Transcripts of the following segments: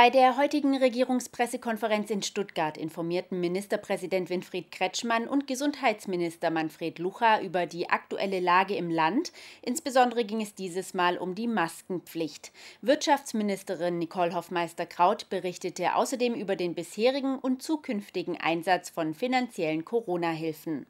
Bei der heutigen Regierungspressekonferenz in Stuttgart informierten Ministerpräsident Winfried Kretschmann und Gesundheitsminister Manfred Lucha über die aktuelle Lage im Land. Insbesondere ging es dieses Mal um die Maskenpflicht. Wirtschaftsministerin Nicole Hoffmeister-Kraut berichtete außerdem über den bisherigen und zukünftigen Einsatz von finanziellen Corona-Hilfen.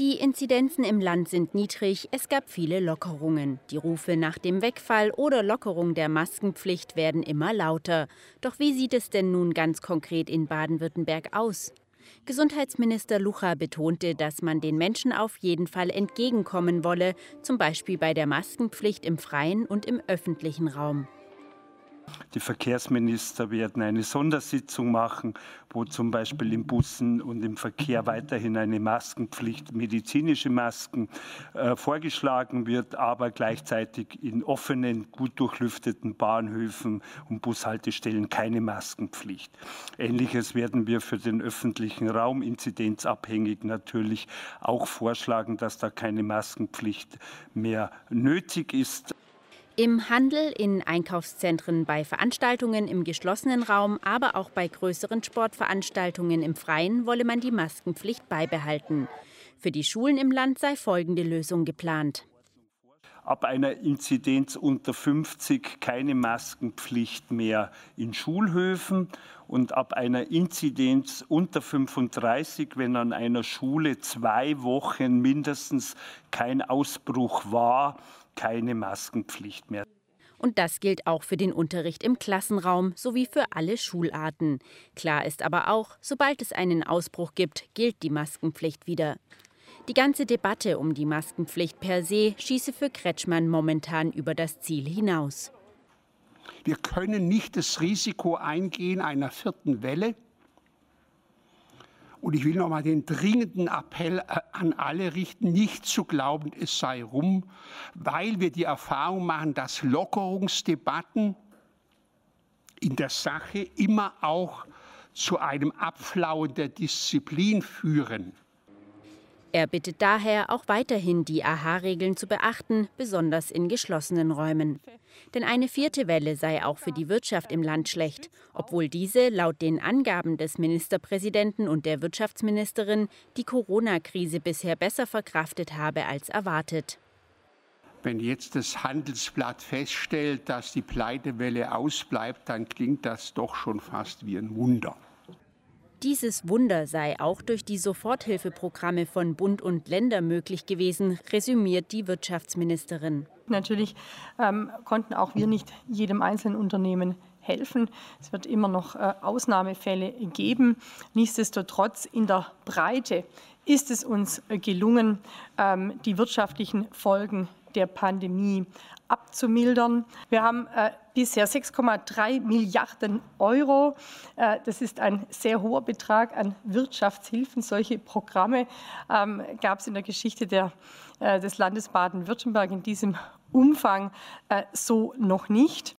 Die Inzidenzen im Land sind niedrig, es gab viele Lockerungen. Die Rufe nach dem Wegfall oder Lockerung der Maskenpflicht werden immer lauter. Doch wie sieht es denn nun ganz konkret in Baden-Württemberg aus? Gesundheitsminister Lucha betonte, dass man den Menschen auf jeden Fall entgegenkommen wolle, zum Beispiel bei der Maskenpflicht im freien und im öffentlichen Raum. Die Verkehrsminister werden eine Sondersitzung machen, wo zum Beispiel in Bussen und im Verkehr weiterhin eine Maskenpflicht, medizinische Masken äh, vorgeschlagen wird, aber gleichzeitig in offenen, gut durchlüfteten Bahnhöfen und Bushaltestellen keine Maskenpflicht. Ähnliches werden wir für den öffentlichen Raum inzidenzabhängig natürlich auch vorschlagen, dass da keine Maskenpflicht mehr nötig ist. Im Handel, in Einkaufszentren, bei Veranstaltungen im geschlossenen Raum, aber auch bei größeren Sportveranstaltungen im Freien wolle man die Maskenpflicht beibehalten. Für die Schulen im Land sei folgende Lösung geplant. Ab einer Inzidenz unter 50 keine Maskenpflicht mehr in Schulhöfen und ab einer Inzidenz unter 35, wenn an einer Schule zwei Wochen mindestens kein Ausbruch war, keine Maskenpflicht mehr. Und das gilt auch für den Unterricht im Klassenraum sowie für alle Schularten. Klar ist aber auch, sobald es einen Ausbruch gibt, gilt die Maskenpflicht wieder. Die ganze Debatte um die Maskenpflicht per se schieße für Kretschmann momentan über das Ziel hinaus. Wir können nicht das Risiko eingehen einer vierten Welle, und ich will noch mal den dringenden Appell äh, an alle richten, nicht zu glauben, es sei rum, weil wir die Erfahrung machen, dass Lockerungsdebatten in der Sache immer auch zu einem Abflauen der Disziplin führen. Er bittet daher auch weiterhin, die AHA-Regeln zu beachten, besonders in geschlossenen Räumen. Denn eine vierte Welle sei auch für die Wirtschaft im Land schlecht, obwohl diese laut den Angaben des Ministerpräsidenten und der Wirtschaftsministerin die Corona-Krise bisher besser verkraftet habe als erwartet. Wenn jetzt das Handelsblatt feststellt, dass die Pleitewelle ausbleibt, dann klingt das doch schon fast wie ein Wunder. Dieses Wunder sei auch durch die Soforthilfeprogramme von Bund und Länder möglich gewesen, resümiert die Wirtschaftsministerin. Natürlich ähm, konnten auch wir nicht jedem einzelnen Unternehmen helfen. Es wird immer noch äh, Ausnahmefälle geben. Nichtsdestotrotz in der Breite ist es uns äh, gelungen, ähm, die wirtschaftlichen Folgen der Pandemie abzumildern. Wir haben äh, bisher 6,3 Milliarden Euro. Äh, das ist ein sehr hoher Betrag an Wirtschaftshilfen. Solche Programme ähm, gab es in der Geschichte der, äh, des Landes Baden-Württemberg in diesem Umfang äh, so noch nicht.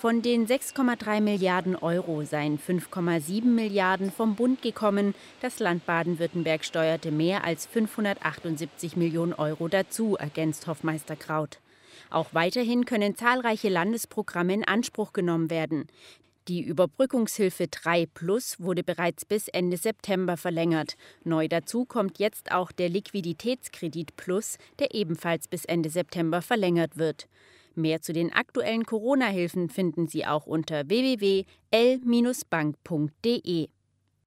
Von den 6,3 Milliarden Euro seien 5,7 Milliarden vom Bund gekommen. Das Land Baden-Württemberg steuerte mehr als 578 Millionen Euro dazu, ergänzt Hofmeister Kraut. Auch weiterhin können zahlreiche Landesprogramme in Anspruch genommen werden. Die Überbrückungshilfe 3 Plus wurde bereits bis Ende September verlängert. Neu dazu kommt jetzt auch der Liquiditätskredit Plus, der ebenfalls bis Ende September verlängert wird. Mehr zu den aktuellen Corona-Hilfen finden Sie auch unter www.l-bank.de.